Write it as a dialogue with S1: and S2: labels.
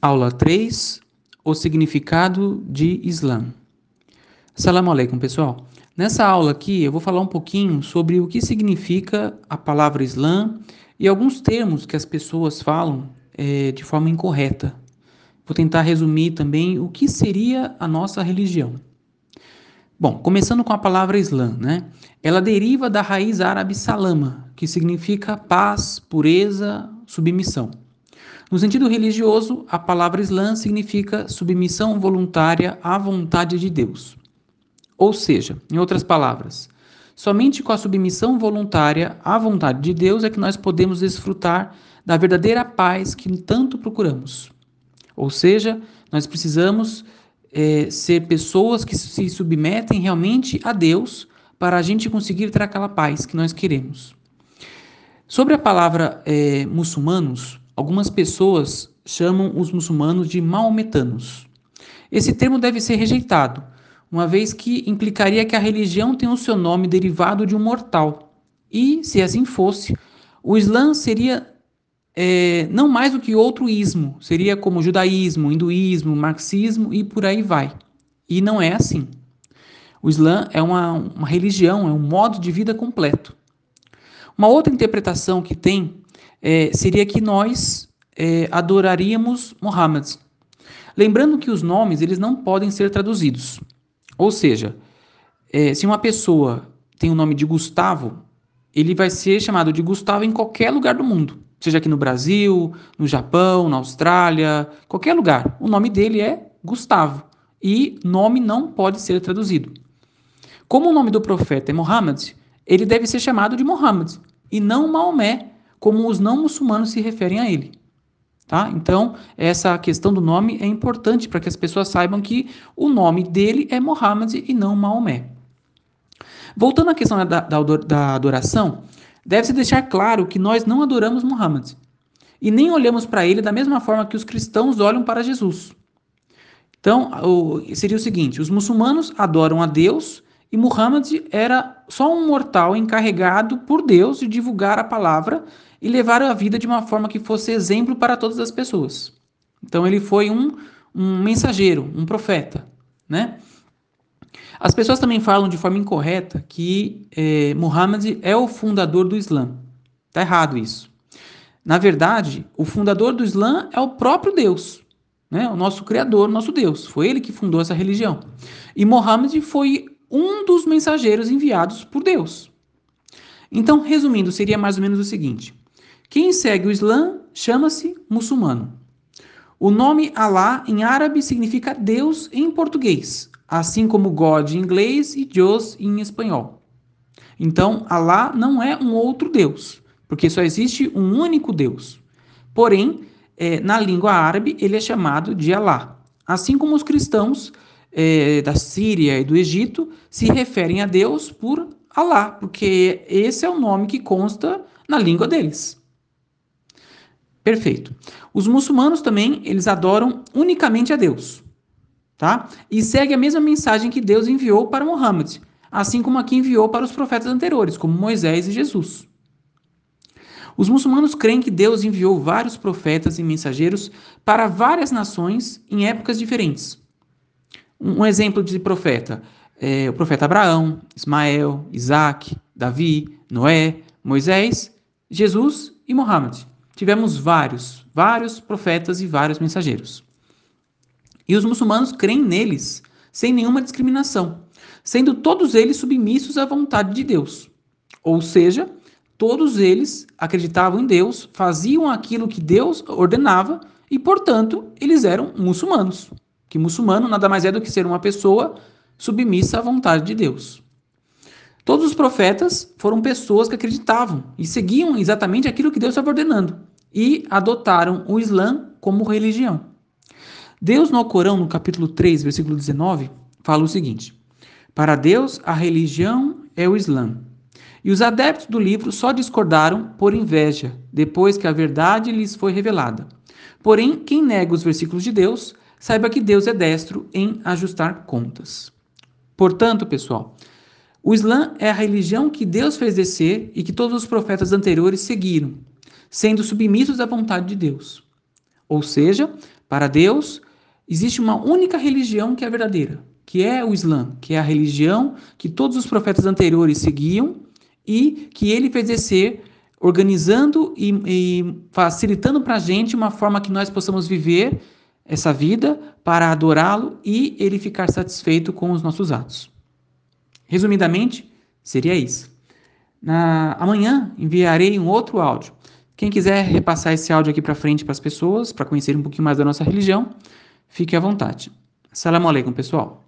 S1: Aula 3: O significado de Islã. Assalamu alaikum, pessoal. Nessa aula aqui eu vou falar um pouquinho sobre o que significa a palavra Islã e alguns termos que as pessoas falam é, de forma incorreta. Vou tentar resumir também o que seria a nossa religião. Bom, começando com a palavra Islã, né? Ela deriva da raiz árabe salama, que significa paz, pureza, submissão. No sentido religioso, a palavra Islã significa submissão voluntária à vontade de Deus. Ou seja, em outras palavras, somente com a submissão voluntária à vontade de Deus é que nós podemos desfrutar da verdadeira paz que tanto procuramos. Ou seja, nós precisamos é, ser pessoas que se submetem realmente a Deus para a gente conseguir ter aquela paz que nós queremos. Sobre a palavra é, muçulmanos, Algumas pessoas chamam os muçulmanos de maometanos. Esse termo deve ser rejeitado, uma vez que implicaria que a religião tem o seu nome derivado de um mortal. E, se assim fosse, o Islã seria é, não mais do que outro ismo, seria como judaísmo, hinduísmo, marxismo e por aí vai. E não é assim. O Islã é uma, uma religião, é um modo de vida completo. Uma outra interpretação que tem é, seria que nós é, adoraríamos Muhammad. Lembrando que os nomes eles não podem ser traduzidos. Ou seja, é, se uma pessoa tem o nome de Gustavo, ele vai ser chamado de Gustavo em qualquer lugar do mundo. Seja aqui no Brasil, no Japão, na Austrália, qualquer lugar. O nome dele é Gustavo. E nome não pode ser traduzido. Como o nome do profeta é Muhammad, ele deve ser chamado de Muhammad e não Maomé, como os não muçulmanos se referem a ele. Tá? Então, essa questão do nome é importante para que as pessoas saibam que o nome dele é Muhammad e não Maomé. Voltando à questão da, da, adoração, deve-se deixar claro que nós não adoramos Muhammad e nem olhamos para ele da mesma forma que os cristãos olham para Jesus. Então, seria o seguinte: os muçulmanos adoram a Deus e Muhammad era só um mortal encarregado por Deus de divulgar a palavra e levar a vida de uma forma que fosse exemplo para todas as pessoas. Então ele foi um, um mensageiro, um profeta, né? As pessoas também falam de forma incorreta que é, Muhammad é o fundador do Islã. Está errado isso. Na verdade, o fundador do Islã é o próprio Deus, né? o nosso Criador, nosso Deus. Foi ele que fundou essa religião. E Muhammad foi um dos mensageiros enviados por Deus. Então, resumindo, seria mais ou menos o seguinte: quem segue o Islã chama-se muçulmano. O nome Alá em árabe significa Deus em português, assim como God em inglês e Deus em espanhol. Então, Alá não é um outro Deus, porque só existe um único Deus. Porém, é, na língua árabe, ele é chamado de Alá. Assim como os cristãos é, da Síria e do Egito se referem a Deus por Alá, porque esse é o nome que consta na língua deles. Perfeito. Os muçulmanos também, eles adoram unicamente a Deus, tá? E segue a mesma mensagem que Deus enviou para Muhammad, assim como aqui enviou para os profetas anteriores, como Moisés e Jesus. Os muçulmanos creem que Deus enviou vários profetas e mensageiros para várias nações em épocas diferentes. Um exemplo de profeta é o profeta Abraão, Ismael, Isaac, Davi, Noé, Moisés, Jesus e Muhammad tivemos vários, vários profetas e vários mensageiros. E os muçulmanos creem neles sem nenhuma discriminação, sendo todos eles submissos à vontade de Deus. Ou seja, todos eles acreditavam em Deus, faziam aquilo que Deus ordenava e, portanto, eles eram muçulmanos. Que muçulmano nada mais é do que ser uma pessoa submissa à vontade de Deus. Todos os profetas foram pessoas que acreditavam e seguiam exatamente aquilo que Deus estava ordenando e adotaram o Islã como religião. Deus no Corão, no capítulo 3, versículo 19, fala o seguinte: Para Deus, a religião é o Islã. E os adeptos do livro só discordaram por inveja, depois que a verdade lhes foi revelada. Porém, quem nega os versículos de Deus, saiba que Deus é destro em ajustar contas. Portanto, pessoal, o Islã é a religião que Deus fez descer e que todos os profetas anteriores seguiram, sendo submissos à vontade de Deus. Ou seja, para Deus, existe uma única religião que é verdadeira, que é o Islã, que é a religião que todos os profetas anteriores seguiam e que ele fez descer organizando e, e facilitando para a gente uma forma que nós possamos viver essa vida para adorá-lo e ele ficar satisfeito com os nossos atos. Resumidamente, seria isso. Na, amanhã enviarei um outro áudio. Quem quiser repassar esse áudio aqui para frente para as pessoas, para conhecer um pouquinho mais da nossa religião, fique à vontade. Salam alaikum, pessoal.